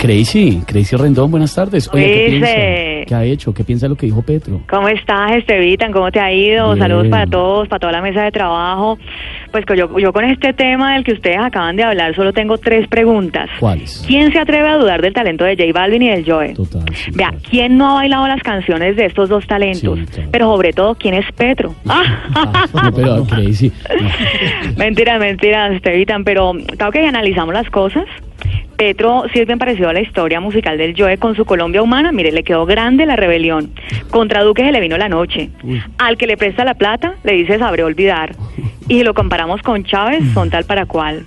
Crazy, Crazy Rendón, buenas tardes. Oye, ¿qué piensa? ¿Qué ha hecho? ¿Qué piensa lo que dijo Petro? ¿Cómo estás, Estevitan? ¿Cómo te ha ido? Bien. Saludos para todos, para toda la mesa de trabajo. Pues que yo, yo con este tema del que ustedes acaban de hablar solo tengo tres preguntas. ¿Cuáles? ¿Quién se atreve a dudar del talento de J Balvin y del Joe? Total. sí, Vea, claro. ¿quién no ha bailado las canciones de estos dos talentos? Sí, claro. Pero sobre todo, ¿quién es Petro? Ah, no, pero Crazy. no. Mentiras, mentiras, Estevitan, pero claro que analizamos las cosas, Petro sí es bien parecido a la historia musical del Joe con su Colombia humana. Mire, le quedó grande la rebelión. Contra Duque se le vino la noche. Uy. Al que le presta la plata, le dice sabré olvidar. Y si lo comparamos con Chávez, son tal para cual.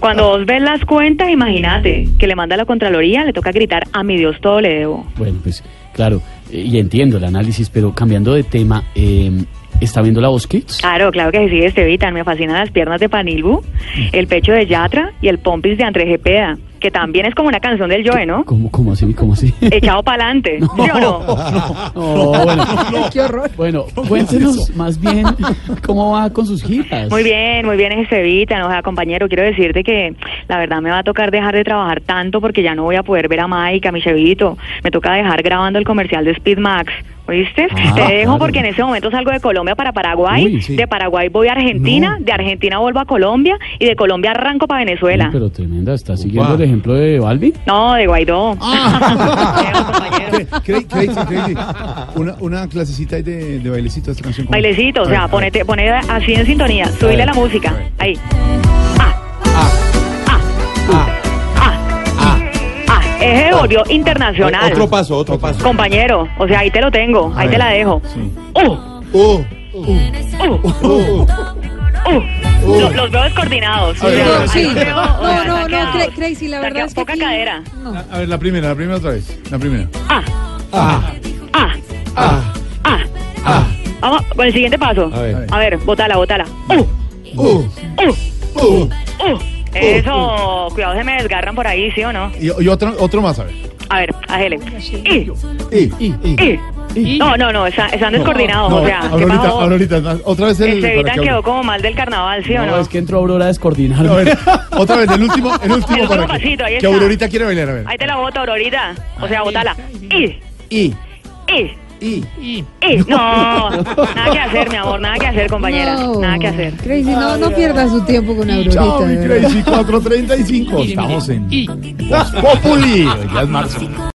Cuando vos ves las cuentas, imagínate que le manda a la Contraloría, le toca gritar a mi Dios todo le debo. Bueno, pues claro, eh, y entiendo el análisis, pero cambiando de tema, eh, ¿está viendo la voz Kids? Claro, claro que sí, Estevitan. Me fascinan las piernas de Panilbu, el pecho de Yatra y el pompis de André Gepeda, que también es como una canción del Joe, ¿no? ¿Cómo, cómo así? ¿Cómo así? Echado para adelante, ¿sí o no? No, bueno, qué horror. Bueno, cuéntenos más bien cómo va con sus giras. Muy bien, muy bien, Estevitan. O sea, compañero, quiero decirte que la verdad me va a tocar dejar de trabajar tanto porque ya no voy a poder ver a Mike, a mi chevito. Me toca dejar grabando el comercial de Speed Max. ¿Oíste? Ah, Te dejo claro. porque en ese momento salgo de Colombia para Paraguay, Uy, sí. de Paraguay voy a Argentina, No. de Argentina vuelvo a Colombia y de Colombia arranco para Uy, Venezuela. pero tremenda, ¿está siguiendo el ejemplo de Balvin? No, de Guaidó. Ah. Dejo, compañero. Crazy, crazy, crazy. Una, una clasecita ahí de, de bailecito de esta canción. Bailecito, o sea, ponete, ponete así en sintonía, subile la música. a ver. Ahí. Volvió internacional. Otro paso, otro paso. Compañero, o sea, ahí te lo tengo, ahí A te la dejo. Sí. Uh, Uh, uh, uh, uh. Lo- los veo descoordinados. A ver, O sea, a sí. veo, o sea, No, no, no, saqueados. Cra- Crazy, la verdad es que Poca aquí- cadera. No. A ver, la primera, la primera otra vez. La primera. Ah, Ah, ah, ah, ah. ah. Vamos con el siguiente paso. A ver. A ver, botala, botala. Uh, Uh, uh, uh. Eso, cuidado, se me desgarran por ahí, ¿sí o no? Y, y otro, otro más, a ver. A ver, ajele. Y, Y, y, y. y. No, no, no, están, están descoordinados, No, o sea, ¿qué pasó? Aurorita, otra vez el. Este Vitan que quedó como mal del carnaval, ¿sí o No, no? es que entró Aurora a descoordinar. A ver, otra vez, el último, el último El último que, pasito, ahí que. Aurorita quiere bailar, a ver. Ahí te la boto, Aurorita. O sea, botala. Y, Y, y, y. y. No, nada que hacer, mi amor, nada que hacer, compañera. No. Nada que hacer. Crazy, no, no pierdas su tiempo con Chao, Aurorita. mi de verdad. Crazy 435. Estamos en Voz Populi. Ya es marzo.